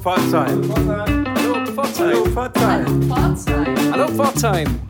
Pforzheim. Hallo Pforzheim. Hallo Pforzheim.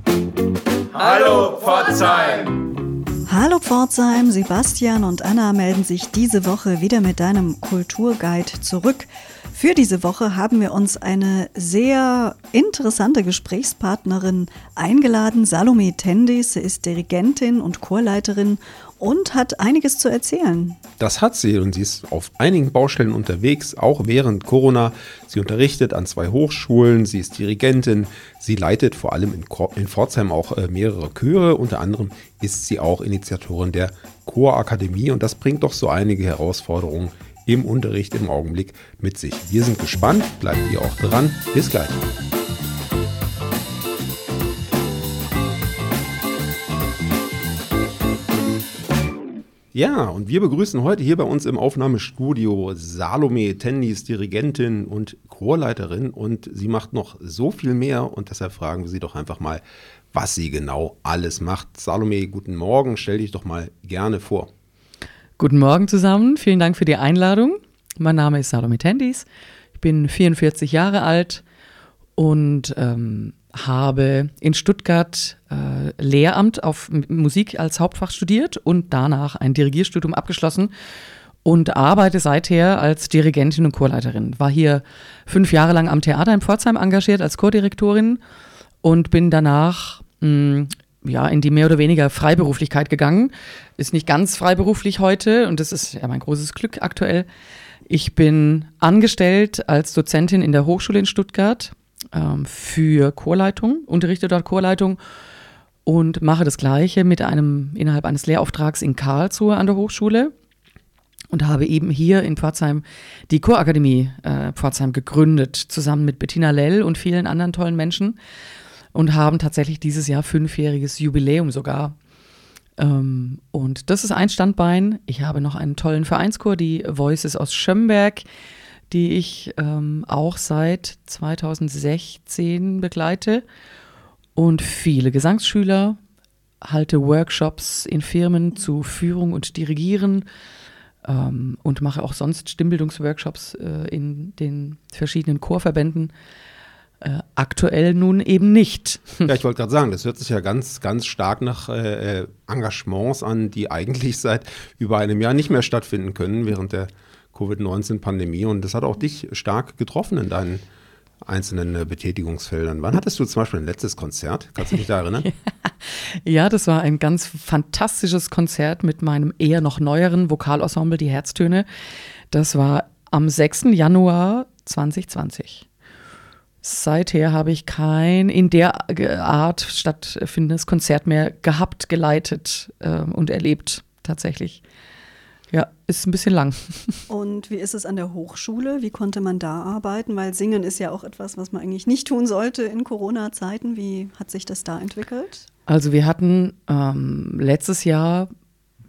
Hallo Pforzheim. Hallo Pforzheim, Sebastian und Anna melden sich diese Woche wieder mit deinem Kulturguide zurück. Für diese Woche haben wir uns eine sehr interessante Gesprächspartnerin eingeladen. Salome Tendis, sie ist Dirigentin und Chorleiterin und hat einiges zu erzählen. Das hat sie und sie ist auf einigen Baustellen unterwegs, auch während Corona. Sie unterrichtet an zwei Hochschulen, sie ist Dirigentin, sie leitet vor allem in, in Pforzheim auch äh, mehrere Chöre. Unter anderem ist sie auch Initiatorin der Chorakademie und das bringt doch so einige Herausforderungen im Unterricht im Augenblick mit sich. Wir sind gespannt, bleibt ihr auch dran. Bis gleich. Ja, und wir begrüßen heute hier bei uns im Aufnahmestudio Salome Tennis, Dirigentin und Chorleiterin. Und sie macht noch so viel mehr und deshalb fragen wir sie doch einfach mal, was sie genau alles macht. Salome, guten Morgen, stell dich doch mal gerne vor. Guten Morgen zusammen, vielen Dank für die Einladung. Mein Name ist Salome Tendis, ich bin 44 Jahre alt und ähm, habe in Stuttgart äh, Lehramt auf Musik als Hauptfach studiert und danach ein Dirigierstudium abgeschlossen und arbeite seither als Dirigentin und Chorleiterin. War hier fünf Jahre lang am Theater in Pforzheim engagiert als Chordirektorin und bin danach mh, ja, in die mehr oder weniger Freiberuflichkeit gegangen. Ist nicht ganz freiberuflich heute und das ist ja mein großes Glück aktuell. Ich bin angestellt als Dozentin in der Hochschule in Stuttgart ähm, für Chorleitung, unterrichte dort Chorleitung und mache das Gleiche mit einem innerhalb eines Lehrauftrags in Karlsruhe an der Hochschule und habe eben hier in Pforzheim die Chorakademie äh, Pforzheim gegründet, zusammen mit Bettina Lell und vielen anderen tollen Menschen und haben tatsächlich dieses Jahr fünfjähriges Jubiläum sogar. Ähm, und das ist ein Standbein. Ich habe noch einen tollen Vereinschor, die Voices aus Schömberg, die ich ähm, auch seit 2016 begleite. Und viele Gesangsschüler, halte Workshops in Firmen zu Führung und Dirigieren ähm, und mache auch sonst Stimmbildungsworkshops äh, in den verschiedenen Chorverbänden. Äh, aktuell nun eben nicht. Ja, ich wollte gerade sagen, das hört sich ja ganz, ganz stark nach äh, äh, Engagements an, die eigentlich seit über einem Jahr nicht mehr stattfinden können während der Covid-19-Pandemie. Und das hat auch dich stark getroffen in deinen einzelnen äh, Betätigungsfeldern. Wann hattest du zum Beispiel ein letztes Konzert? Kannst du dich da erinnern? ja, das war ein ganz fantastisches Konzert mit meinem eher noch neueren Vokalensemble, die Herztöne. Das war am 6. Januar 2020. Seither habe ich kein in der Art stattfindendes Konzert mehr gehabt, geleitet äh, und erlebt, tatsächlich. Ja, ist ein bisschen lang. Und wie ist es an der Hochschule? Wie konnte man da arbeiten? Weil Singen ist ja auch etwas, was man eigentlich nicht tun sollte in Corona-Zeiten. Wie hat sich das da entwickelt? Also wir hatten ähm, letztes Jahr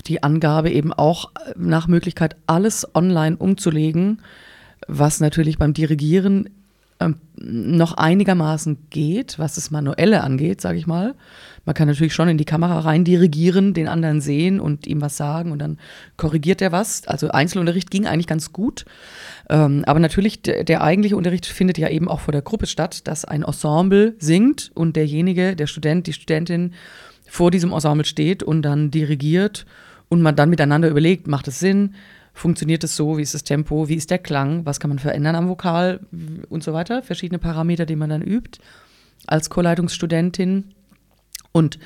die Angabe eben auch nach Möglichkeit alles online umzulegen, was natürlich beim Dirigieren ähm, noch einigermaßen geht, was das Manuelle angeht, sage ich mal. Man kann natürlich schon in die Kamera rein dirigieren, den anderen sehen und ihm was sagen und dann korrigiert er was. Also Einzelunterricht ging eigentlich ganz gut. Ähm, aber natürlich, der, der eigentliche Unterricht findet ja eben auch vor der Gruppe statt, dass ein Ensemble singt und derjenige, der Student, die Studentin vor diesem Ensemble steht und dann dirigiert und man dann miteinander überlegt, macht es Sinn, Funktioniert es so? Wie ist das Tempo? Wie ist der Klang? Was kann man verändern am Vokal und so weiter? Verschiedene Parameter, die man dann übt als Chorleitungsstudentin. Und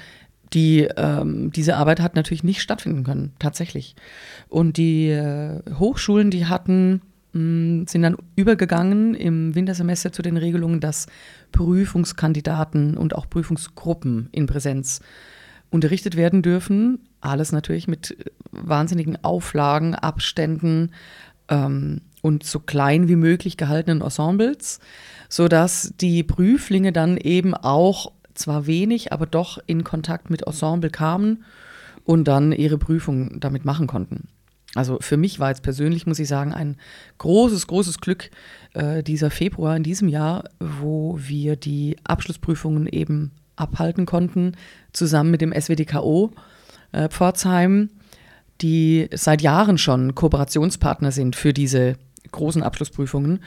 die, ähm, diese Arbeit hat natürlich nicht stattfinden können, tatsächlich. Und die äh, Hochschulen, die hatten, mh, mm, sind dann übergegangen im Wintersemester zu den Regelungen, dass Prüfungskandidaten und auch Prüfungsgruppen in Präsenz unterrichtet werden dürfen. Alles natürlich mit wahnsinnigen Auflagen, Abständen ähm, und so klein wie möglich gehaltenen Ensembles, sodass die Prüflinge dann eben auch zwar wenig, aber doch in Kontakt mit Ensemble kamen und dann ihre Prüfung damit machen konnten. Also für mich war jetzt persönlich, muss ich sagen, ein großes, großes Glück äh, dieser Februar in diesem Jahr, wo wir die Abschlussprüfungen eben abhalten konnten, zusammen mit dem SWDKO äh, Pforzheim, die seit Jahren schon Kooperationspartner sind für diese großen Abschlussprüfungen.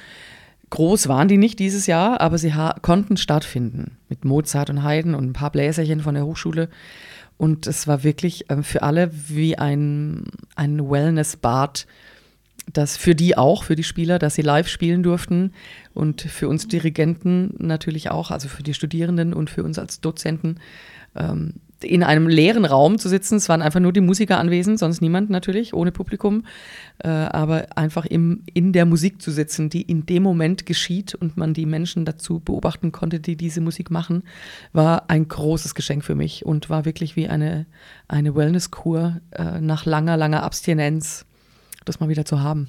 groß waren die nicht dieses Jahr, aber sie konnten stattfinden mit Mozart und Haydn und ein paar Bläserchen von der Hochschule. Und es war wirklich äh, für alle wie ein, ein Wellness-Bad, das für die auch, für die Spieler, dass sie live spielen durften und für uns Dirigenten natürlich auch, also für die Studierenden und für uns als Dozenten. Ähm, in einem leeren Raum zu sitzen. Es waren einfach nur die Musiker anwesend, sonst niemand natürlich, ohne Publikum. Äh, aber einfach im, in der Musik zu sitzen, die in dem Moment geschieht und man die Menschen dazu beobachten konnte, die diese Musik machen, war ein großes Geschenk für mich und war wirklich wie eine, eine Wellnesskur äh, nach langer, langer Abstinenz, das mal wieder zu haben.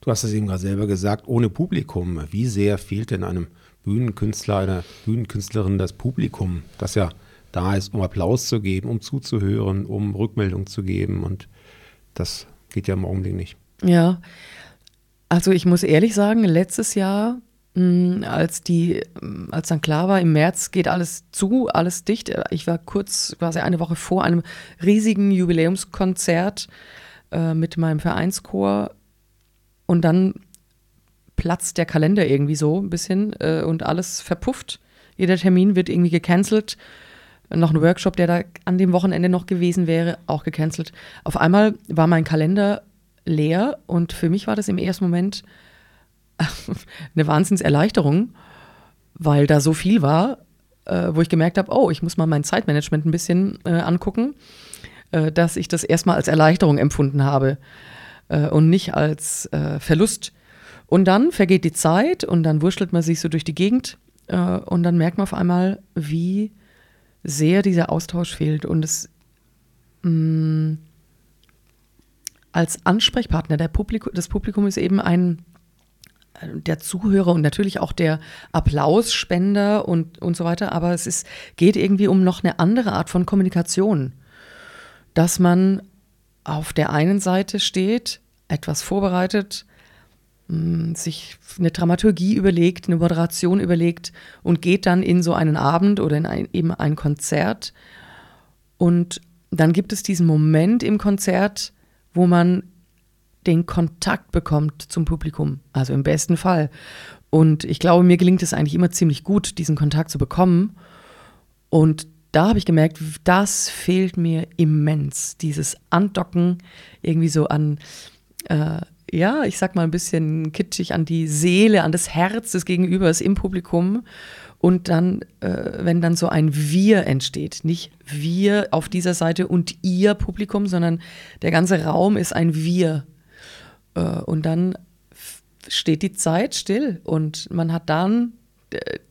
Du hast es eben gerade selber gesagt, ohne Publikum. Wie sehr fehlt denn einem Bühnenkünstler, einer Bühnenkünstlerin das Publikum, das ja da ist, um Applaus zu geben, um zuzuhören, um Rückmeldung zu geben. Und das geht ja im Augenblick nicht. Ja, also ich muss ehrlich sagen, letztes Jahr, hm, als die, als dann klar war, im März geht alles zu, alles dicht. Ich war kurz, quasi eine Woche vor einem riesigen Jubiläumskonzert äh, mit meinem Vereinschor und dann platzt der Kalender irgendwie so ein bisschen äh, und alles verpufft. Jeder Termin wird irgendwie gecancelt noch ein Workshop, der da an dem Wochenende noch gewesen wäre, auch gecancelt. Auf einmal war mein Kalender leer und für mich war das im ersten Moment eine Wahnsinnserleichterung, weil da so viel war, äh, wo ich gemerkt habe, oh, ich muss mal mein Zeitmanagement ein bisschen äh, angucken, äh, dass ich das erstmal als Erleichterung empfunden habe äh, und nicht als äh, Verlust. Und dann vergeht die Zeit und dann wurschtelt man sich so durch die Gegend äh, und dann merkt man auf einmal, wie sehr dieser Austausch fehlt und es mh, mm, als Ansprechpartner der Publikum, das Publikum ist eben ein der Zuhörer und natürlich auch der Applausspender und, und so weiter, aber es ist, geht irgendwie um noch eine andere Art von Kommunikation, dass man auf der einen Seite steht, etwas vorbereitet, hm, sich eine Dramaturgie überlegt, eine Moderation überlegt und geht dann in so einen Abend oder in ein, eben ein Konzert. Und dann gibt es diesen Moment im Konzert, wo man den Kontakt bekommt zum Publikum, also im besten Fall. Und ich glaube, mir gelingt es eigentlich immer ziemlich gut, diesen Kontakt zu bekommen. Und da habe ich gemerkt, das fehlt mir immens, dieses Andocken irgendwie so an äh, ja, ich sag mal ein bisschen kitschig an die Seele, an das Herz des Gegenübers im Publikum. Und dann, äh, wenn dann so ein Wir entsteht, nicht wir auf dieser Seite und ihr Publikum, sondern der ganze Raum ist ein Wir. Äh, und dann steht die Zeit still und man hat dann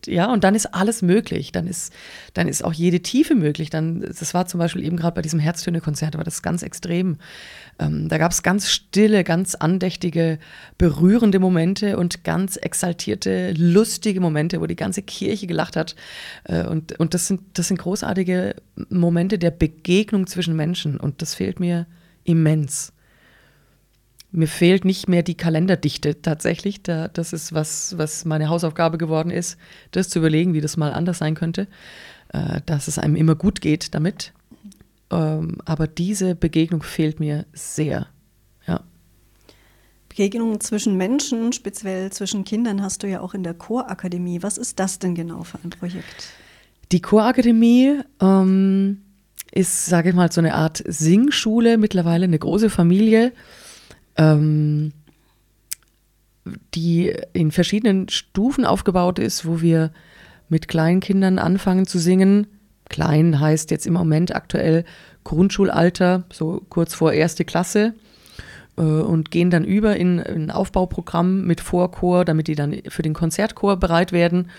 ja, und dann ist alles möglich. Dann ist, dann ist auch jede Tiefe möglich. Dann, das war zum Beispiel eben gerade bei diesem Herztöne-Konzert, war das ganz extrem. Ähm, da gab es ganz stille, ganz andächtige, berührende Momente und ganz exaltierte, lustige Momente, wo die ganze Kirche gelacht hat. Äh, und und das, sind, das sind großartige Momente der Begegnung zwischen Menschen. Und das fehlt mir immens mir fehlt nicht mehr die Kalenderdichte tatsächlich. Da, das ist was, was meine Hausaufgabe geworden ist, das zu überlegen, wie das mal anders sein könnte, äh, dass es einem immer gut geht damit. Ähm, aber diese Begegnung fehlt mir sehr. Ja. Begegnungen zwischen Menschen, speziell zwischen Kindern, hast du ja auch in der Chorakademie. Was ist das denn genau für ein Projekt? Die Chorakademie ähm, ist, sage ich mal, so eine Art Singschule, mittlerweile eine große Familie ähm, die in verschiedenen Stufen aufgebaut ist, wo wir mit kleinen Kindern anfangen zu singen. Klein heißt jetzt im Moment aktuell Grundschulalter, so kurz vor erste Klasse äh, und gehen dann über in ein Aufbauprogramm mit Vorchor, damit die dann für den Konzertchor bereit werden.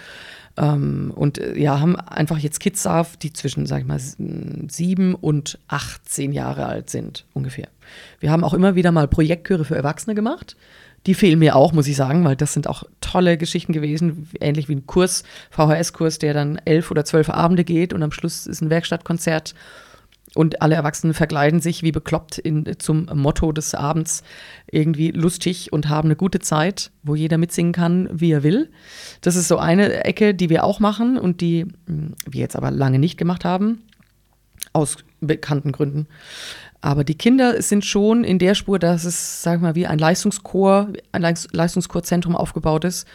Ähm, und äh, ja, haben einfach jetzt Kids da, die zwischen, sag ich mal, sieben und 18 Jahre alt sind, ungefähr. Wir haben auch immer wieder mal Projektchöre für Erwachsene gemacht. Die fehlen mir auch, muss ich sagen, weil das sind auch tolle Geschichten gewesen, ähnlich wie ein Kurs, VHS-Kurs, der dann elf oder zwölf Abende geht und am Schluss ist ein Werkstattkonzert und alle Erwachsenen verkleiden sich wie bekloppt in, zum Motto des Abends irgendwie lustig und haben eine gute Zeit, wo jeder mitsingen kann, wie er will. Das ist so eine Ecke, die wir auch machen und die hm, wir jetzt aber lange nicht gemacht haben, aus bekannten Gründen. Aber die Kinder sind schon in der Spur, dass es, sag mal, wie ein Leistungschor, ein Leistungschorzentrum aufgebaut ist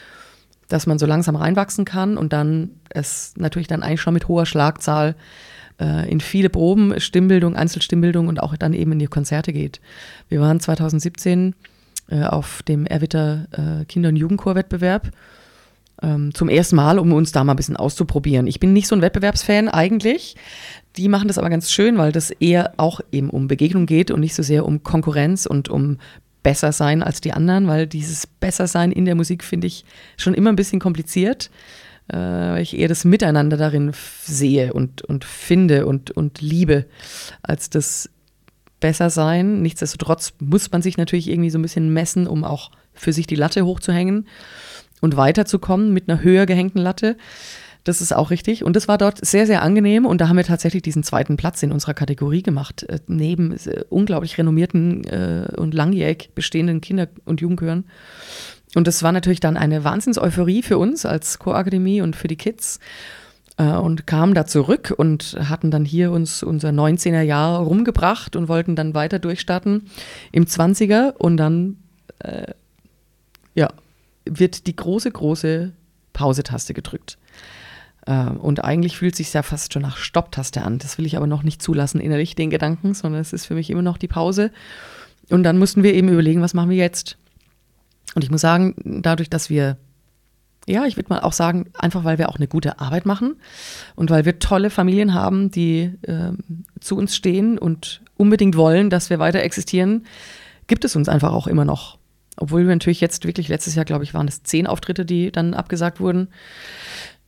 dass man so langsam reinwachsen kann und dann es natürlich dann eigentlich schon mit hoher Schlagzahl äh, in viele Proben, Stimmbildung, Einzelstimmbildung und auch dann eben in die Konzerte geht. Wir waren 2017 äh, auf dem Erwitter äh, Kinder- und Jugendchorwettbewerb ähm, zum ersten Mal, um uns da mal ein bisschen auszuprobieren. Ich bin nicht so ein Wettbewerbsfan eigentlich. Die machen das aber ganz schön, weil das eher auch eben um Begegnung geht und nicht so sehr um Konkurrenz und um besser sein als die anderen, weil dieses besser sein in der Musik finde ich schon immer ein bisschen kompliziert, äh, weil ich eher das Miteinander darin sehe und, und finde und, und liebe, als das besser sein. Nichtsdestotrotz muss man sich natürlich irgendwie so ein bisschen messen, um auch für sich die Latte hochzuhängen und weiterzukommen mit einer höher gehängten Latte. Das ist auch richtig. Und das war dort sehr, sehr angenehm. Und da haben wir tatsächlich diesen zweiten Platz in unserer Kategorie gemacht, äh, neben äh, unglaublich renommierten äh, und langjährig bestehenden Kinder- und Jugendchören. Und das war natürlich dann eine Wahnsinns-Euphorie für uns als Chorakademie und für die Kids. Äh, und kamen da zurück und hatten dann hier uns unser 19er Jahr rumgebracht und wollten dann weiter durchstarten im 20er. Und dann, äh, ja, wird die große, große Pause-Taste gedrückt. Äh, und eigentlich fühlt es sich ja fast schon nach Stopptaste an. Das will ich aber noch nicht zulassen innerlich, den Gedanken, sondern es ist für mich immer noch die Pause. Und dann mussten wir eben überlegen, was machen wir jetzt? Und ich muss sagen, dadurch, dass wir, ja, ich würde mal auch sagen, einfach weil wir auch eine gute Arbeit machen und weil wir tolle Familien haben, die äh, zu uns stehen und unbedingt wollen, dass wir weiter existieren, gibt es uns einfach auch immer noch. Obwohl wir natürlich jetzt wirklich letztes Jahr, glaube ich, waren es zehn Auftritte, die dann abgesagt wurden.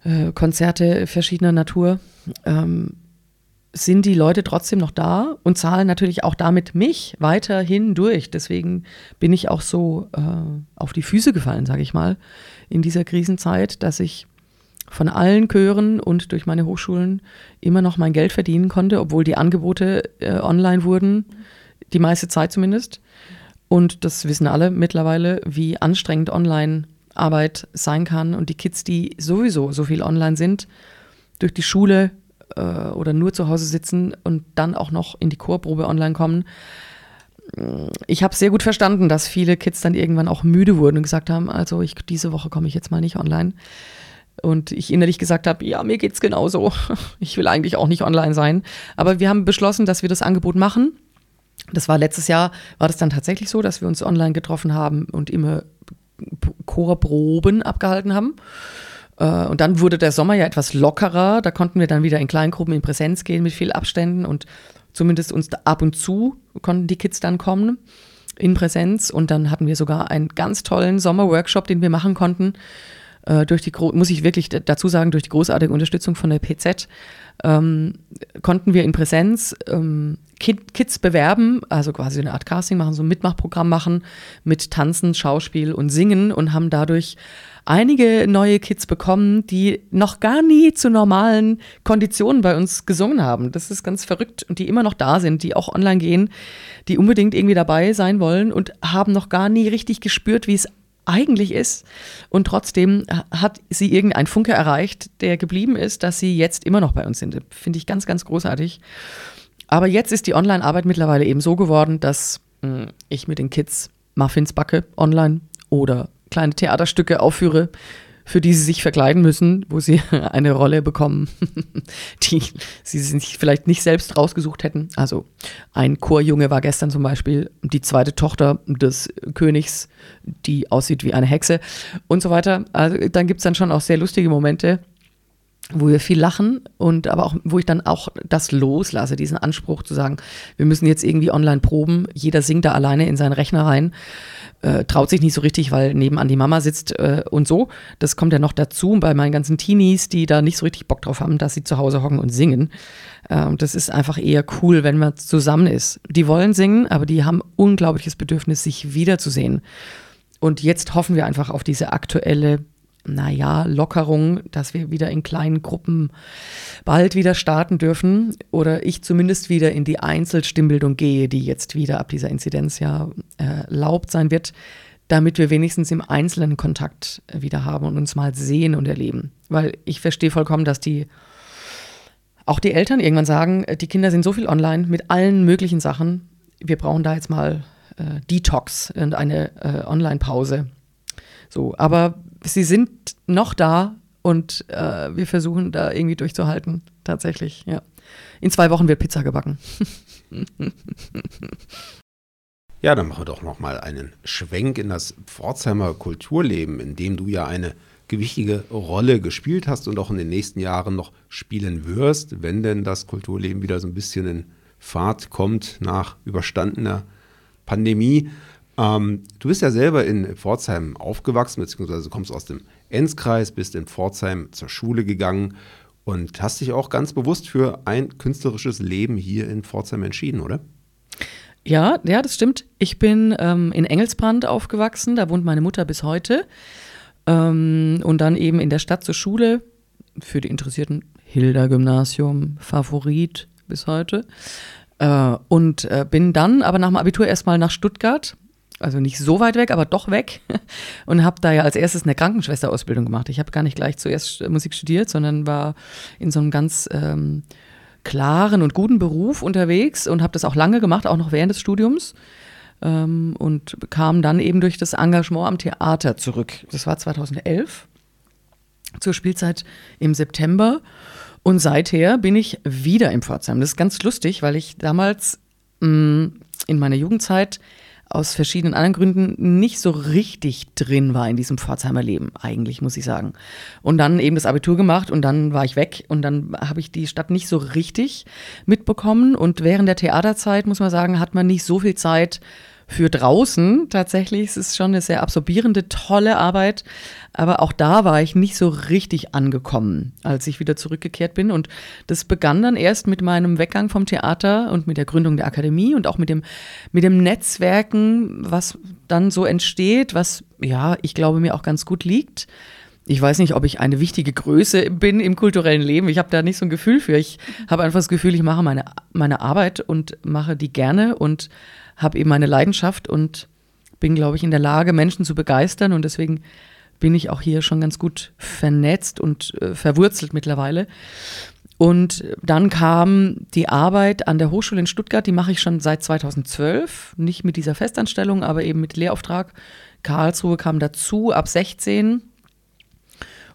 Äh, Konzerte verschiedener Natur, ähm, sind die Leute trotzdem noch da und zahlen natürlich auch damit mich weiterhin durch. Deswegen bin ich auch so äh, auf die Füße gefallen, sage ich mal, in dieser Krisenzeit, dass ich von allen Chören und durch meine Hochschulen immer noch mein Geld verdienen konnte, obwohl die Angebote äh, online wurden, die meiste Zeit zumindest. Und das wissen alle mittlerweile, wie anstrengend online Arbeit sein kann und die Kids, die sowieso so viel online sind, durch die Schule äh, oder nur zu Hause sitzen und dann auch noch in die Chorprobe online kommen. Ich habe sehr gut verstanden, dass viele Kids dann irgendwann auch müde wurden und gesagt haben, also ich, diese Woche komme ich jetzt mal nicht online. Und ich innerlich gesagt habe, ja, mir geht es genauso. Ich will eigentlich auch nicht online sein. Aber wir haben beschlossen, dass wir das Angebot machen. Das war letztes Jahr, war das dann tatsächlich so, dass wir uns online getroffen haben und immer Chorproben abgehalten haben. Äh, und dann wurde der Sommer ja etwas lockerer. Da konnten wir dann wieder in Kleingruppen in Präsenz gehen mit viel Abständen und zumindest uns ab und zu konnten die Kids dann kommen in Präsenz. Und dann hatten wir sogar einen ganz tollen Sommerworkshop, den wir machen konnten. Äh, durch die, muss ich wirklich dazu sagen, durch die großartige Unterstützung von der PZ ähm, konnten wir in Präsenz ähm, Kids bewerben, also quasi eine Art Casting machen, so ein Mitmachprogramm machen mit Tanzen, Schauspiel und Singen und haben dadurch einige neue Kids bekommen, die noch gar nie zu normalen Konditionen bei uns gesungen haben. Das ist ganz verrückt und die immer noch da sind, die auch online gehen, die unbedingt irgendwie dabei sein wollen und haben noch gar nie richtig gespürt, wie es eigentlich ist. Und trotzdem hat sie irgendein Funke erreicht, der geblieben ist, dass sie jetzt immer noch bei uns sind. Finde ich ganz, ganz großartig. Aber jetzt ist die Online-Arbeit mittlerweile eben so geworden, dass mh, hm, ich mit den Kids Muffins backe online oder kleine Theaterstücke aufführe, für die sie sich verkleiden müssen, wo sie eine Rolle bekommen, die sie sich vielleicht nicht selbst rausgesucht hätten. Also ein Chorjunge war gestern zum Beispiel die zweite Tochter des Königs, die aussieht wie eine Hexe und so weiter. Also dann gibt es dann schon auch sehr lustige Momente wo wir viel lachen und aber auch, wo ich dann auch das loslasse, diesen Anspruch zu sagen, wir müssen jetzt irgendwie online proben, jeder singt da alleine in seinen Rechner rein, äh, traut sich nicht so richtig, weil nebenan die Mama sitzt äh, und so. Das kommt ja noch dazu bei meinen ganzen Teenies, die da nicht so richtig Bock drauf haben, dass sie zu Hause hocken und singen. Äh, das ist einfach eher cool, wenn man zusammen ist. Die wollen singen, aber die haben unglaubliches Bedürfnis, sich wiederzusehen. Und jetzt hoffen wir einfach auf diese aktuelle naja, Lockerung, dass wir wieder in kleinen Gruppen bald wieder starten dürfen oder ich zumindest wieder in die Einzelstimmbildung gehe, die jetzt wieder ab dieser Inzidenz ja äh, erlaubt sein wird, damit wir wenigstens im einzelnen Kontakt wieder haben und uns mal sehen und erleben. Weil ich verstehe vollkommen, dass die auch die Eltern irgendwann sagen, die Kinder sind so viel online mit allen möglichen Sachen, wir brauchen da jetzt mal äh, Detox und eine äh, Online-Pause. So, aber sie sind noch da und äh, wir versuchen da irgendwie durchzuhalten, tatsächlich, ja. In zwei Wochen wird Pizza gebacken. ja, dann machen wir doch nochmal einen Schwenk in das Pforzheimer Kulturleben, in dem du ja eine gewichtige Rolle gespielt hast und auch in den nächsten Jahren noch spielen wirst, wenn denn das Kulturleben wieder so ein bisschen in Fahrt kommt nach überstandener Pandemie. Ähm, du bist ja selber in Pforzheim aufgewachsen, beziehungsweise kommst aus dem Enzkreis, bist in Pforzheim zur Schule gegangen und hast dich auch ganz bewusst für ein künstlerisches Leben hier in Pforzheim entschieden, oder? Ja, ja, das stimmt. Ich bin ähm, in Engelsbrand aufgewachsen, da wohnt meine Mutter bis heute. Ähm, und dann eben in der Stadt zur Schule für die Interessierten Hilda-Gymnasium, Favorit bis heute. Äh, und äh, bin dann aber nach dem Abitur erstmal nach Stuttgart, also nicht so weit weg, aber doch weg. Und habe da ja als erstes eine Krankenschwesterausbildung gemacht. Ich habe gar nicht gleich zuerst Musik studiert, sondern war in so einem ganz ähm, klaren und guten Beruf unterwegs und habe das auch lange gemacht, auch noch während des Studiums ähm, und kam dann eben durch das Engagement am Theater zurück. Das war 2011 zur Spielzeit im September. Und seither bin ich wieder im Pforzheim. Das ist ganz lustig, weil ich damals mh, mm, in meiner Jugendzeit aus verschiedenen anderen Gründen nicht so richtig drin war in diesem Pforzheimer Leben, eigentlich, muss ich sagen. Und dann eben das Abitur gemacht und dann war ich weg und dann habe ich die Stadt nicht so richtig mitbekommen. Und während der Theaterzeit, muss man sagen, hat man nicht so viel Zeit, für draußen tatsächlich. Es ist schon eine sehr absorbierende, tolle Arbeit. Aber auch da war ich nicht so richtig angekommen, als ich wieder zurückgekehrt bin. Und das begann dann erst mit meinem Weggang vom Theater und mit der Gründung der Akademie und auch mit dem, mit dem Netzwerken, was dann so entsteht, was, ja, ich glaube, mir auch ganz gut liegt. Ich weiß nicht, ob ich eine wichtige Größe bin im kulturellen Leben. Ich habe da nicht so ein Gefühl für. Ich habe einfach das Gefühl, ich mache meine, meine Arbeit und mache die gerne und habe eben meine Leidenschaft und bin, glaube ich, in der Lage, Menschen zu begeistern. Und deswegen bin ich auch hier schon ganz gut vernetzt und äh, verwurzelt mittlerweile. Und dann kam die Arbeit an der Hochschule in Stuttgart, die mache ich schon seit 2012, nicht mit dieser Festanstellung, aber eben mit Lehrauftrag. Karlsruhe kam dazu ab 16.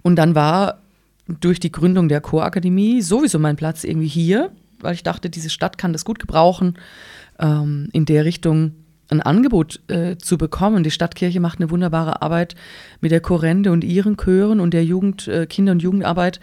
Und dann war durch die Gründung der Chorakademie sowieso mein Platz irgendwie hier, weil ich dachte, diese Stadt kann das gut gebrauchen ähm, in der Richtung ein Angebot äh, zu bekommen. Die Stadtkirche macht eine wunderbare Arbeit mit der Chorende und ihren Chören und der Jugend, äh, Kinder- und Jugendarbeit.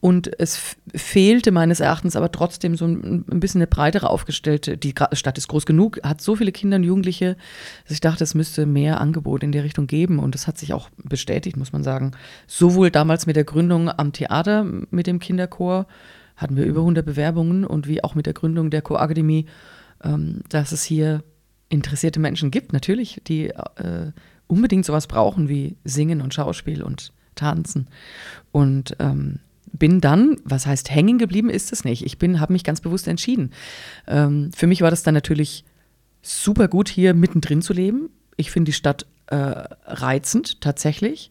Und es fehlte meines Erachtens aber trotzdem so ein, ein, bisschen eine breitere aufgestellte, die Stadt ist groß genug, hat so viele Kinder und Jugendliche, dass ich dachte, es müsste mehr Angebot in der Richtung geben. Und das hat sich auch bestätigt, muss man sagen. Sowohl damals mit der Gründung am Theater mit dem Kinderchor hatten wir über 100 Bewerbungen und wie auch mit der Gründung der Chorakademie dass es hier interessierte Menschen gibt, natürlich, die äh, unbedingt sowas brauchen wie Singen und Schauspiel und Tanzen. Und ähm, bin dann, was heißt hängen geblieben ist es nicht. Ich bin, habe mich ganz bewusst entschieden. Ähm, für mich war das dann natürlich super gut, hier mittendrin zu leben. Ich finde die Stadt äh, reizend, tatsächlich.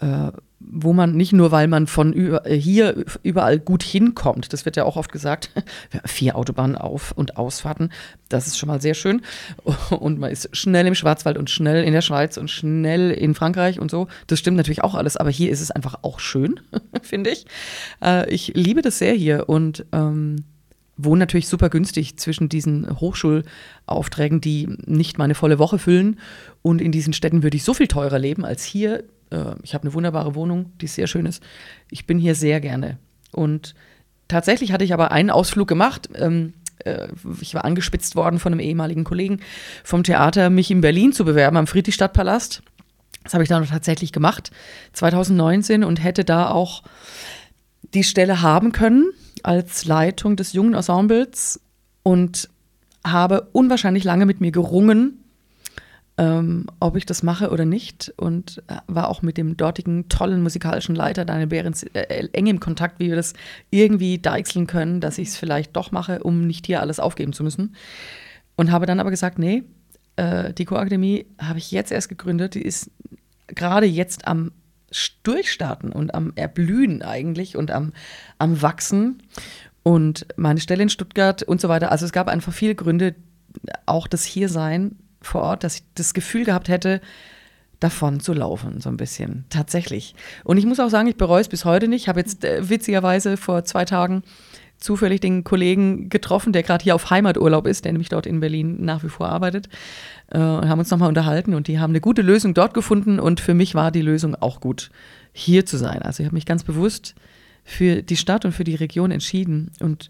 Äh, wo man nicht nur, weil man von über, äh, hier überall gut hinkommt, das wird ja auch oft gesagt, vier Autobahnen auf- und Ausfahrten, das ist schon mal sehr schön. Und man ist schnell im Schwarzwald und schnell in der Schweiz und schnell in Frankreich und so. Das stimmt natürlich auch alles, aber hier ist es einfach auch schön, finde ich. Äh, ich liebe das sehr hier und ähm, wohne natürlich super günstig zwischen diesen Hochschulaufträgen, die nicht meine volle Woche füllen. Und in diesen Städten würde ich so viel teurer leben als hier äh, ich habe eine wunderbare Wohnung, die sehr schön ist. Ich bin hier sehr gerne. Und tatsächlich hatte ich aber einen Ausflug gemacht. Ähm, äh, ich war angespitzt worden von einem ehemaligen Kollegen vom Theater, mich in Berlin zu bewerben am Friedrichstadtpalast. Das habe ich dann tatsächlich gemacht, 2019, und hätte da auch die Stelle haben können als Leitung des jungen Ensembles und habe unwahrscheinlich lange mit mir gerungen, ähm, ob ich das mache oder nicht. Und äh, war auch mit dem dortigen tollen musikalischen Leiter Daniel Behrens äh, eng im Kontakt, wie wir das irgendwie deichseln können, dass ich es vielleicht doch mache, um nicht hier alles aufgeben zu müssen. Und habe dann aber gesagt, nee, äh, die Co-Akademie habe ich jetzt erst gegründet. Die ist gerade jetzt am Durchstarten und am Erblühen eigentlich und am, am Wachsen. Und meine Stelle in Stuttgart und so weiter. Also es gab einfach viele Gründe, auch das Hiersein vor Ort, dass ich das Gefühl gehabt hätte, davon zu laufen, so ein bisschen. Tatsächlich. Und ich muss auch sagen, ich bereue es bis heute nicht. Ich habe jetzt äh, witzigerweise vor zwei Tagen zufällig den Kollegen getroffen, der gerade hier auf Heimaturlaub ist, der nämlich dort in Berlin nach wie vor arbeitet. Äh, und haben uns nochmal unterhalten und die haben eine gute Lösung dort gefunden und für mich war die Lösung auch gut, hier zu sein. Also ich habe mich ganz bewusst für die Stadt und für die Region entschieden und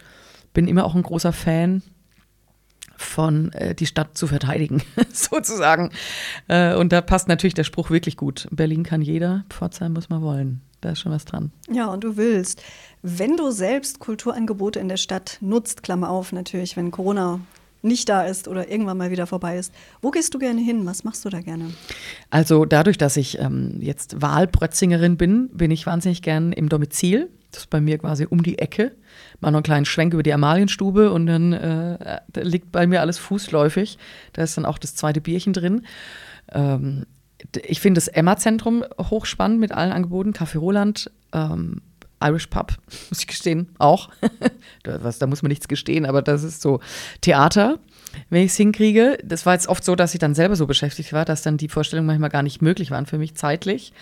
bin immer auch ein großer Fan von äh, die Stadt zu verteidigen, sozusagen. Äh, und da passt natürlich der Spruch wirklich gut. Berlin kann jeder, Pforzheim muss man wollen. Da ist schon was dran. Ja, und du willst. Wenn du selbst Kulturangebote in der Stadt nutzt, Klammer auf natürlich, wenn Corona nicht da ist oder irgendwann mal wieder vorbei ist. Wo gehst du gerne hin? Was machst du da gerne? Also dadurch, dass ich ähm, jetzt Wahlprötzingerin bin, bin ich wahnsinnig gern im Domizil. Das ist bei mir quasi um die Ecke. Mal noch einen kleinen Schwenk über die Amalienstube und dann äh, da liegt bei mir alles fußläufig. Da ist dann auch das zweite Bierchen drin. Ähm, ich finde das Emma-Zentrum hochspannend mit allen Angeboten. Café Roland, ähm, Irish Pub, muss ich gestehen, auch. da, was, da muss man nichts gestehen, aber das ist so Theater, wenn ich es hinkriege. Das war jetzt oft so, dass ich dann selber so beschäftigt war, dass dann die Vorstellungen manchmal gar nicht möglich waren für mich zeitlich.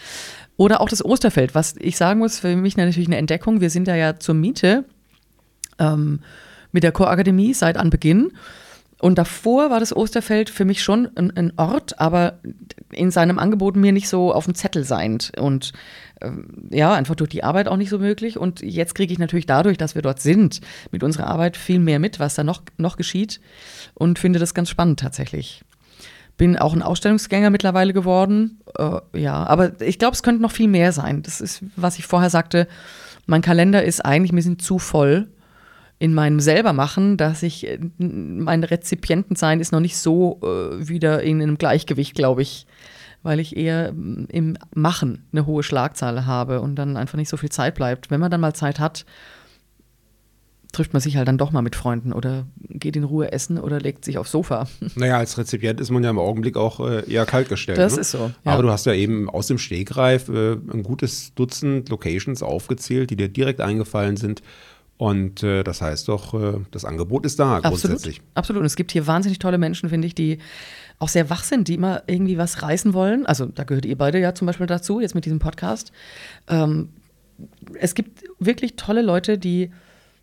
Oder auch das Osterfeld, was ich sagen muss, für mich natürlich eine Entdeckung. Wir sind da ja zur Miete ähm, mit der Chorakademie seit Anbeginn. Und davor war das Osterfeld für mich schon ein, ein, Ort, aber in seinem Angebot mir nicht so auf dem Zettel seiend. Und ähm, ja, einfach durch die Arbeit auch nicht so möglich. Und jetzt kriege ich natürlich dadurch, dass wir dort sind, mit unserer Arbeit viel mehr mit, was da noch, noch geschieht. Und finde das ganz spannend tatsächlich. Bin auch ein Ausstellungsgänger mittlerweile geworden. Äh, ja, aber ich glaube, es könnte noch viel mehr sein. Das ist, was ich vorher sagte. Mein Kalender ist eigentlich ein bisschen zu voll in meinem selbermachen, dass ich, äh, mein Rezipientensein ist noch nicht so äh, wieder in einem Gleichgewicht, glaube ich, weil ich eher mm, im Machen eine hohe Schlagzahl habe und dann einfach nicht so viel Zeit bleibt. Wenn man dann mal Zeit hat, trifft man sich halt dann doch mal mit Freunden oder geht in Ruhe essen oder legt sich aufs Sofa. Naja, als Rezipient ist man ja im Augenblick auch äh, eher kaltgestellt. Das ne? ist so. Ja. Aber du hast ja eben aus dem Stegreif äh, ein gutes Dutzend Locations aufgezählt, die dir direkt eingefallen sind und äh, das heißt doch, äh, das Angebot ist da grundsätzlich. Absolut. Absolut. Und es gibt hier wahnsinnig tolle Menschen, finde ich, die auch sehr wach sind, die immer irgendwie was reißen wollen. Also da gehört ihr beide ja zum Beispiel dazu, jetzt mit diesem Podcast. Ähm, es gibt wirklich tolle Leute, die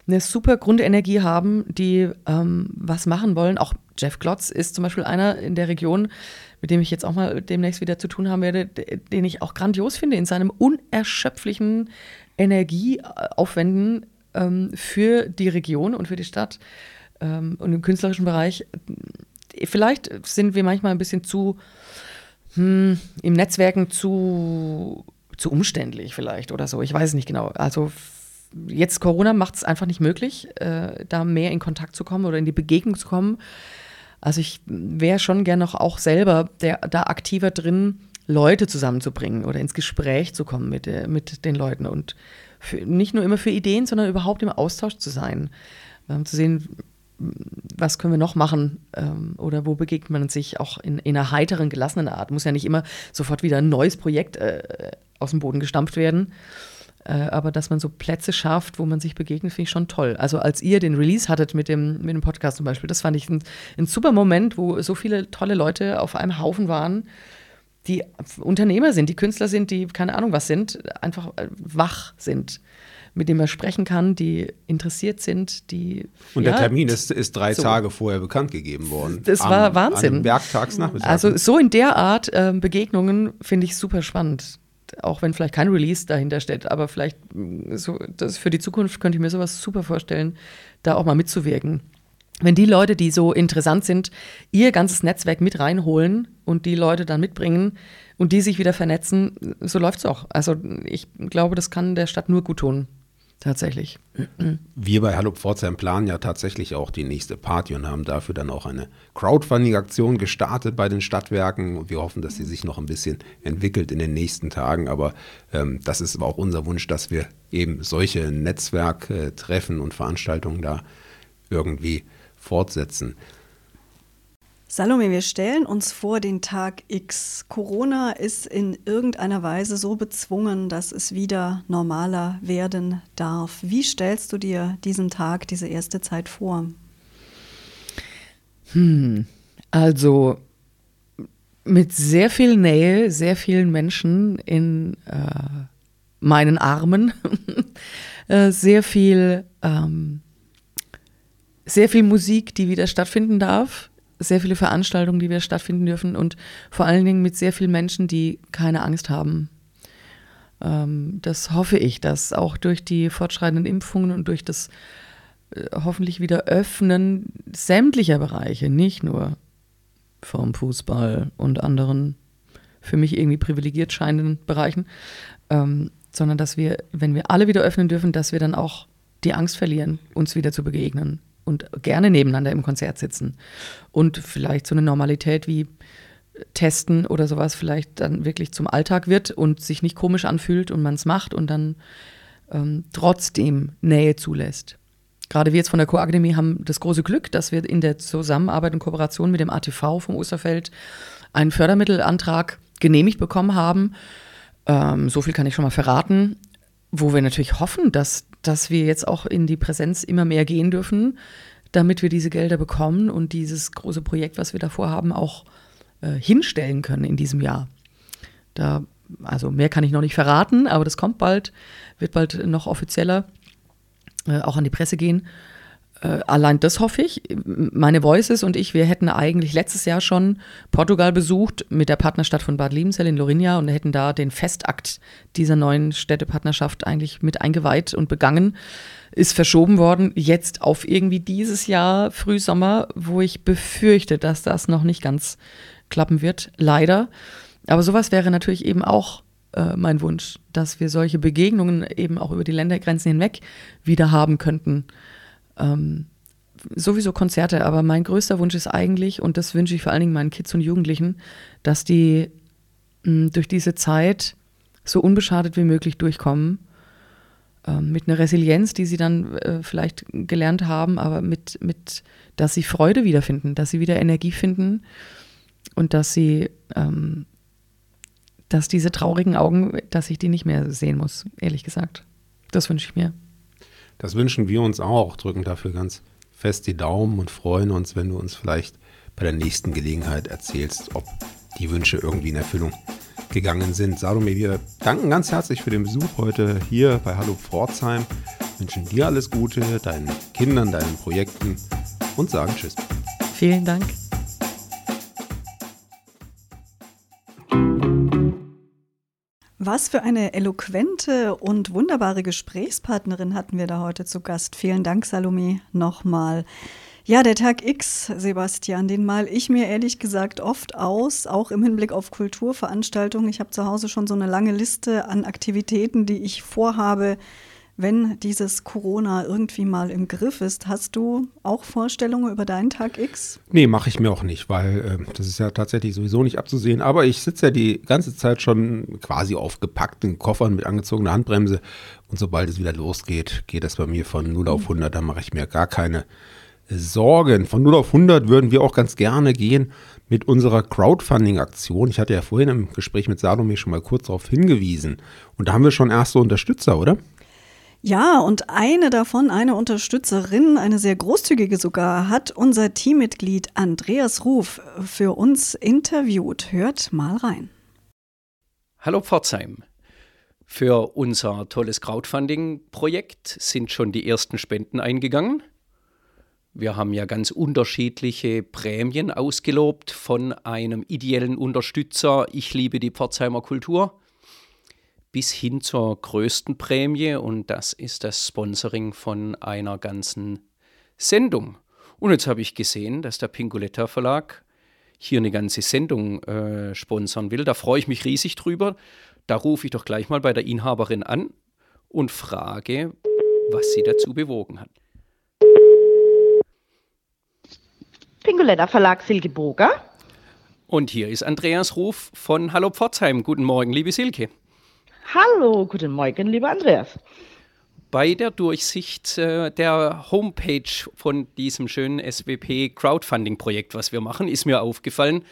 eine super Grundenergie haben, die ähm, was machen wollen. Auch Jeff Glotz ist zum Beispiel einer in der Region, mit dem ich jetzt auch mal demnächst wieder zu tun haben werde, den ich auch grandios finde in seinem unerschöpflichen Energieaufwenden ähm, für die Region und für die Stadt ähm, und im künstlerischen Bereich. Vielleicht sind wir manchmal ein bisschen zu hm, im Netzwerken zu, zu umständlich vielleicht oder so. Ich weiß es nicht genau. Also jetzt Corona macht es einfach nicht möglich, äh, da mehr in Kontakt zu kommen oder in die Begegnung zu kommen. Also ich wäre schon gerne noch auch selber der, da aktiver drin, Leute zusammenzubringen oder ins Gespräch zu kommen mit, äh, mit den Leuten und für, nicht nur immer für Ideen, sondern überhaupt im Austausch zu sein. Ähm, zu sehen, was können wir noch machen ähm, oder wo begegnet man sich auch in, in, einer heiteren, gelassenen Art. Muss ja nicht immer sofort wieder ein neues Projekt äh, aus dem Boden gestampft werden. Äh, aber dass man so Plätze schafft, wo man sich begegnet, finde ich schon toll. Also als ihr den Release hattet mit dem, mit dem Podcast zum Beispiel, das fand ich ein, ein super Moment, wo so viele tolle Leute auf einem Haufen waren die Unternehmer sind, die Künstler sind, die keine Ahnung was sind, einfach äh, wach sind, mit denen man sprechen kann, die interessiert sind, die. Und ja, der Termin ist, ist drei so. Tage vorher bekannt gegeben worden. Das am, war Wahnsinn. Am Werktagsnachmittag. Also so in der Art äh, Begegnungen finde ich super spannend. Auch wenn vielleicht kein Release dahinter steht, aber vielleicht mm, so, das für die Zukunft könnte ich mir sowas super vorstellen, da auch mal mitzuwirken wenn die Leute, die so interessant sind, ihr ganzes Netzwerk mit reinholen und die Leute dann mitbringen und die sich wieder vernetzen, so läuft es auch. Also ich glaube, das kann der Stadt nur gut tun. Tatsächlich. Wir bei Hallo Pforzheim planen ja tatsächlich auch die nächste Party und haben dafür dann auch eine Crowdfunding-Aktion gestartet bei den Stadtwerken. Und wir hoffen, dass sie sich noch ein bisschen entwickelt in den nächsten Tagen. Aber ähm, das ist auch unser Wunsch, dass wir eben solche Netzwerktreffen und Veranstaltungen da irgendwie fortsetzen. Salome, wir stellen uns vor den Tag X. Corona ist in irgendeiner Weise so bezwungen, dass es wieder normaler werden darf. Wie stellst du dir diesen Tag, diese erste Zeit vor? Hm, also mit sehr viel Nähe, sehr vielen Menschen in äh, meinen Armen, äh, sehr viel, ähm, sehr viel Musik, die wieder stattfinden darf, sehr viele Veranstaltungen, die wieder stattfinden dürfen und vor allen Dingen mit sehr vielen Menschen, die keine Angst haben. Ähm, das hoffe ich, dass auch durch die fortschreitenden Impfungen und durch das äh, hoffentlich wieder Öffnen sämtlicher Bereiche, nicht nur vom Fußball und anderen für mich irgendwie privilegiert scheinenden Bereichen, ähm, sondern dass wir, wenn wir alle wieder öffnen dürfen, dass wir dann auch die Angst verlieren, uns wieder zu begegnen und gerne nebeneinander im Konzert sitzen. Und vielleicht so eine Normalität wie Testen oder sowas vielleicht dann wirklich zum Alltag wird und sich nicht komisch anfühlt und man es macht und dann ähm, trotzdem Nähe zulässt. Gerade wir jetzt von der Co-Akademie haben das große Glück, dass wir in der Zusammenarbeit und Kooperation mit dem ATV vom Osterfeld einen Fördermittelantrag genehmigt bekommen haben. Ähm, so viel kann ich schon mal verraten, wo wir natürlich hoffen, dass, dass wir jetzt auch in die Präsenz immer mehr gehen dürfen, damit wir diese Gelder bekommen und dieses große Projekt, was wir davor haben, auch äh, hinstellen können in diesem Jahr. Da, also mehr kann ich noch nicht verraten, aber das kommt bald, wird bald noch offizieller äh, auch an die Presse gehen. Äh, allein das hoffe ich. Meine Voices und ich, wir hätten eigentlich letztes Jahr schon Portugal besucht mit der Partnerstadt von Bad Liebenzell in Lorinja und hätten da den Festakt dieser neuen Städtepartnerschaft eigentlich mit eingeweiht und begangen. Ist verschoben worden, jetzt auf irgendwie dieses Jahr Frühsommer, wo ich befürchte, dass das noch nicht ganz klappen wird, leider. Aber sowas wäre natürlich eben auch äh, mein Wunsch, dass wir solche Begegnungen eben auch über die Ländergrenzen hinweg wieder haben könnten. Ähm, sowieso Konzerte, aber mein größter Wunsch ist eigentlich, und das wünsche ich vor allen Dingen meinen Kids und Jugendlichen, dass die mh, durch diese Zeit so unbeschadet wie möglich durchkommen. Ähm, mit einer Resilienz, die sie dann äh, vielleicht gelernt haben, aber mit, mit, dass sie Freude wiederfinden, dass sie wieder Energie finden und dass sie ähm, dass diese traurigen Augen, dass ich die nicht mehr sehen muss, ehrlich gesagt. Das wünsche ich mir. Das wünschen wir uns auch, drücken dafür ganz fest die Daumen und freuen uns, wenn du uns vielleicht bei der nächsten Gelegenheit erzählst, ob die Wünsche irgendwie in Erfüllung gegangen sind. Salome, wir danken ganz herzlich für den Besuch heute hier bei Hallo Pforzheim, wünschen dir alles Gute, deinen Kindern, deinen Projekten und sagen Tschüss. Vielen Dank. Was für eine eloquente und wunderbare Gesprächspartnerin hatten wir da heute zu Gast. Vielen Dank, Salome, nochmal. Ja, der Tag X, Sebastian, den mal ich mir ehrlich gesagt oft aus, auch im Hinblick auf Kulturveranstaltungen. Ich habe zu Hause schon so eine lange Liste an Aktivitäten, die ich vorhabe, wenn dieses Corona irgendwie mal im Griff ist. Hast du auch Vorstellungen über deinen Tag X? Nee, mache ich mir auch nicht, weil äh, das ist ja tatsächlich sowieso nicht abzusehen. Aber ich sitze ja die ganze Zeit schon quasi auf gepackten Koffern mit angezogener Handbremse. Und sobald es wieder losgeht, geht das bei mir von 0 auf 100. Da mache ich mir gar keine Sorgen. Von 0 auf 100 würden wir auch ganz gerne gehen mit unserer Crowdfunding-Aktion. Ich hatte ja vorhin im Gespräch mit Salome schon mal kurz darauf hingewiesen. Und da haben wir schon erste Unterstützer, oder? Ja, und eine davon, eine Unterstützerin, eine sehr großzügige sogar, hat unser Teammitglied Andreas Ruf für uns interviewt. Hört mal rein. Hallo Pforzheim. Für unser tolles Crowdfunding-Projekt sind schon die ersten Spenden eingegangen. Wir haben ja ganz unterschiedliche Prämien ausgelobt von einem ideellen Unterstützer Ich liebe die Pforzheimer Kultur bis hin zur größten Prämie und das ist das Sponsoring von einer ganzen Sendung. Und jetzt habe ich gesehen, dass der Pincoletta Verlag hier eine ganze Sendung äh, sponsern will. Da freue ich mich riesig drüber. Da rufe ich doch gleich mal bei der Inhaberin an und frage, was sie dazu bewogen hat. Pincoletta Verlag Silke Boger. Und hier ist Andreas Ruf von Hallo Pforzheim. Guten Morgen, liebe Silke. Hallo, guten Morgen, lieber Andreas. Bei der Durchsicht äh, der Homepage von diesem schönen SWP Crowdfunding-Projekt, was wir machen, ist mir aufgefallen,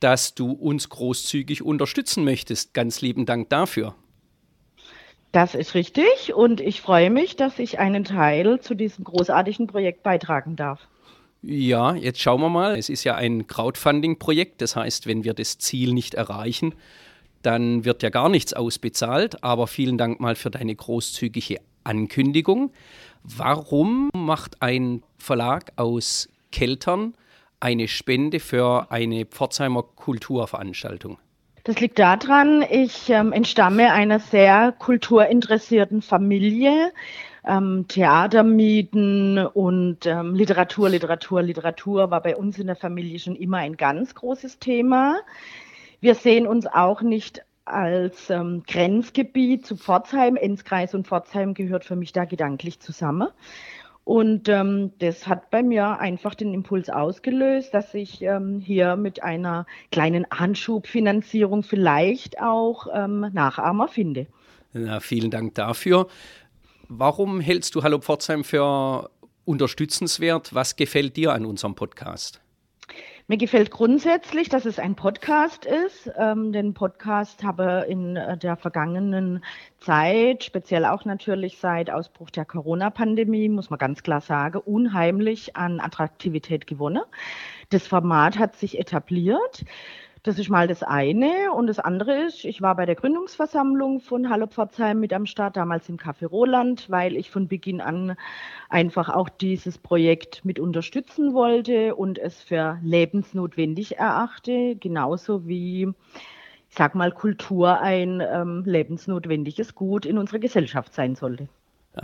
dass du uns großzügig unterstützen möchtest. Ganz lieben Dank dafür. Das ist richtig und ich freue mich, dass ich einen Teil zu diesem großartigen Projekt beitragen darf. Ja, jetzt schauen wir mal. Es ist ja ein Crowdfunding-Projekt. Das heißt, wenn wir das Ziel nicht erreichen, dann wird ja gar nichts ausbezahlt. Aber vielen Dank mal für deine großzügige Ankündigung. Warum macht ein Verlag aus Keltern eine Spende für eine Pforzheimer Kulturveranstaltung? Das liegt daran, ich ähm, entstamme einer sehr kulturinteressierten Familie. Ähm, Theatermieten und ähm, Literatur, Literatur, Literatur war bei uns in der Familie schon immer ein ganz großes Thema. Wir sehen uns auch nicht als ähm, Grenzgebiet zu Pforzheim. Enzkreis und Pforzheim gehört für mich da gedanklich zusammen. Und ähm, das hat bei mir einfach den Impuls ausgelöst, dass ich ähm, hier mit einer kleinen Anschubfinanzierung vielleicht auch ähm, Nachahmer finde. Na, vielen Dank dafür. Warum hältst du Hallo Pforzheim für unterstützenswert? Was gefällt dir an unserem Podcast? Mir gefällt grundsätzlich, dass es ein Podcast ist. Ähm, den Podcast habe in äh, der vergangenen Zeit, speziell auch natürlich seit Ausbruch der Corona-Pandemie, muss man ganz klar sagen, unheimlich an Attraktivität gewonnen. Das Format hat sich etabliert. Das ist mal das eine. Und das andere ist, ich war bei der Gründungsversammlung von Hallo Pforzheim mit am Start, damals im Café Roland, weil ich von Beginn an einfach auch dieses Projekt mit unterstützen wollte und es für lebensnotwendig erachte, genauso wie, ich sag mal, Kultur ein ähm, lebensnotwendiges Gut in unserer Gesellschaft sein sollte.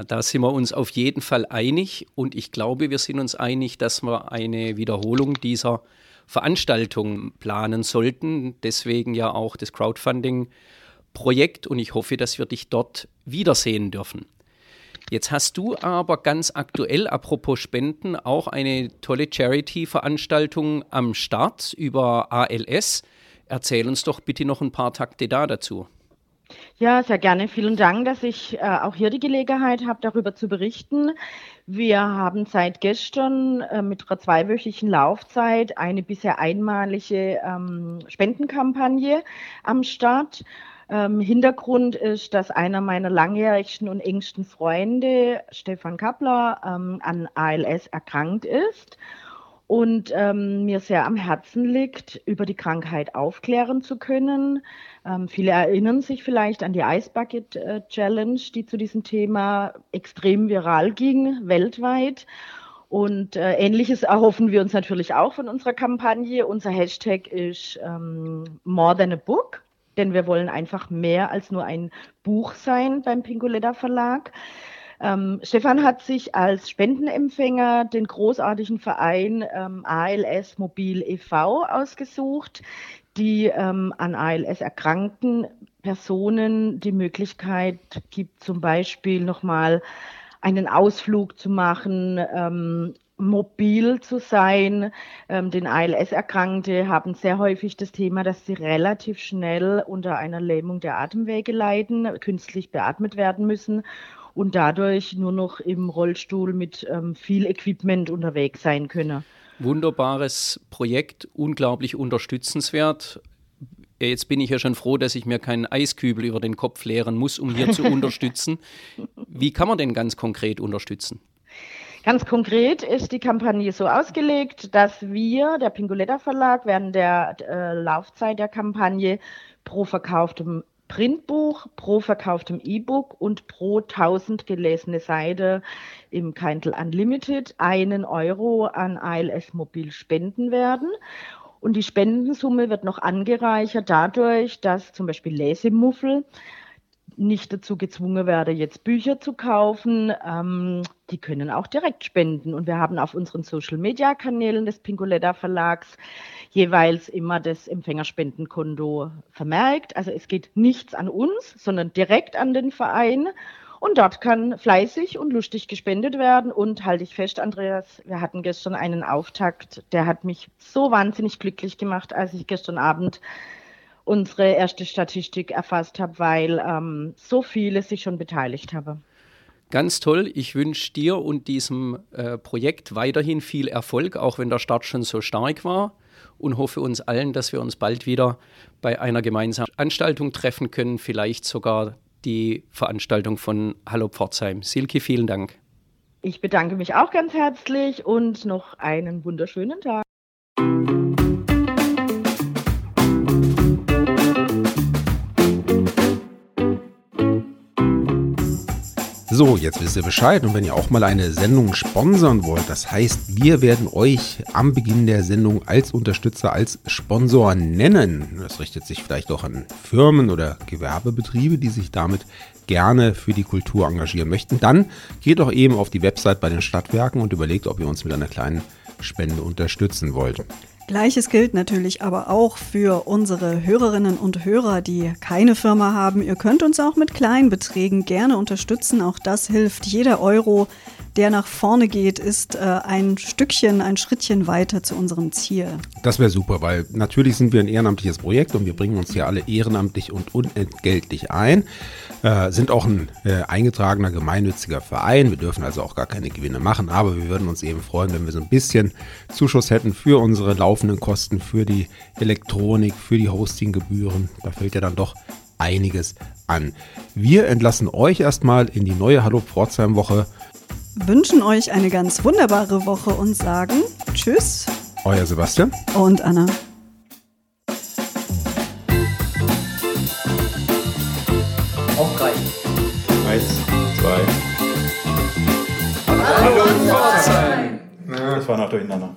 Da sind wir uns auf jeden Fall einig und ich glaube, wir sind uns einig, dass wir eine Wiederholung dieser Veranstaltung planen sollten. Deswegen ja auch das Crowdfunding-Projekt und ich hoffe, dass wir dich dort wiedersehen dürfen. Jetzt hast du aber ganz aktuell, apropos Spenden, auch eine tolle Charity-Veranstaltung am Start über ALS. Erzähl uns doch bitte noch ein paar Takte da dazu. Ja, sehr gerne. Vielen Dank, dass ich äh, auch hier die Gelegenheit habe, darüber zu berichten. Wir haben seit gestern äh, mit einer zweiwöchigen Laufzeit eine bisher einmalige ähm, Spendenkampagne am Start. Ähm, Hintergrund ist, dass einer meiner langjährigsten und engsten Freunde, Stefan Kappler, ähm, an ALS erkrankt ist und ähm, mir sehr am Herzen liegt, über die Krankheit aufklären zu können. Ähm, viele erinnern sich vielleicht an die Ice Bucket äh, Challenge, die zu diesem Thema extrem viral ging, weltweit. Und äh, ähnliches erhoffen wir uns natürlich auch von unserer Kampagne. Unser Hashtag ist ähm, More Than a Book, denn wir wollen einfach mehr als nur ein Buch sein beim Pinkoletta Verlag. Ähm, Stefan hat sich als Spendenempfänger den großartigen Verein ähm, ALS Mobil e.V. ausgesucht, die ähm, an ALS erkrankten Personen die Möglichkeit gibt, zum Beispiel nochmal einen Ausflug zu machen, ähm, mobil zu sein. Ähm, den ALS-Erkrankte haben sehr häufig das Thema, dass sie relativ schnell unter einer Lähmung der Atemwege leiden, künstlich beatmet werden müssen und dadurch nur noch im Rollstuhl mit ähm, viel Equipment unterwegs sein können. Wunderbares Projekt, unglaublich unterstützenswert. Jetzt bin ich ja schon froh, dass ich mir keinen Eiskübel über den Kopf leeren muss, um hier zu unterstützen. Wie kann man denn ganz konkret unterstützen? Ganz konkret ist die Kampagne so ausgelegt, dass wir, der Pingoletta Verlag, während der äh, Laufzeit der Kampagne pro verkauftem Printbuch pro verkauftem E-Book und pro 1000 gelesene Seite im Kindle Unlimited einen Euro an ALS Mobil spenden werden. Und die Spendensumme wird noch angereichert dadurch, dass zum Beispiel Lesemuffel nicht dazu gezwungen werde, jetzt Bücher zu kaufen. Ähm, die können auch direkt spenden. Und wir haben auf unseren Social-Media-Kanälen des Pinkoletta Verlags jeweils immer das Empfängerspendenkonto vermerkt. Also es geht nichts an uns, sondern direkt an den Verein. Und dort kann fleißig und lustig gespendet werden. Und halte ich fest, Andreas, wir hatten gestern einen Auftakt, der hat mich so wahnsinnig glücklich gemacht, als ich gestern Abend unsere erste Statistik erfasst habe, weil ähm, so viele sich schon beteiligt haben. Ganz toll. Ich wünsche dir und diesem äh, Projekt weiterhin viel Erfolg, auch wenn der Start schon so stark war. Und hoffe uns allen, dass wir uns bald wieder bei einer gemeinsamen Veranstaltung treffen können, vielleicht sogar die Veranstaltung von Hallo Pforzheim. Silke, vielen Dank. Ich bedanke mich auch ganz herzlich und noch einen wunderschönen Tag. So, jetzt wisst ihr Bescheid und wenn ihr auch mal eine Sendung sponsern wollt, das heißt, wir werden euch am Beginn der Sendung als Unterstützer, als Sponsor nennen. Das richtet sich vielleicht auch an Firmen oder Gewerbebetriebe, die sich damit gerne für die Kultur engagieren möchten. Dann geht doch eben auf die Website bei den Stadtwerken und überlegt, ob ihr uns mit einer kleinen Spende unterstützen wollt. Gleiches gilt natürlich aber auch für unsere Hörerinnen und Hörer, die keine Firma haben. Ihr könnt uns auch mit kleinen Beträgen gerne unterstützen. Auch das hilft. Jeder Euro, der nach vorne geht, ist äh, ein Stückchen, ein Schrittchen weiter zu unserem Ziel. Das wäre super, weil natürlich sind wir ein ehrenamtliches Projekt und wir bringen uns hier alle ehrenamtlich und unentgeltlich ein. Äh, sind auch ein äh, eingetragener gemeinnütziger Verein. Wir dürfen also auch gar keine Gewinne machen, aber wir würden uns eben freuen, wenn wir so ein bisschen Zuschuss hätten für unsere laufenden Kosten, für die Elektronik, für die Hostinggebühren. Da fällt ja dann doch einiges an. Wir entlassen euch erstmal in die neue Hallo Pforzheim Woche wünschen euch eine ganz wunderbare Woche und sagen Tschüss. Euer Sebastian. Und Anna. Auf drei. Eins, zwei. Hallo, Hallo Pforzheim. Das war noch durcheinander.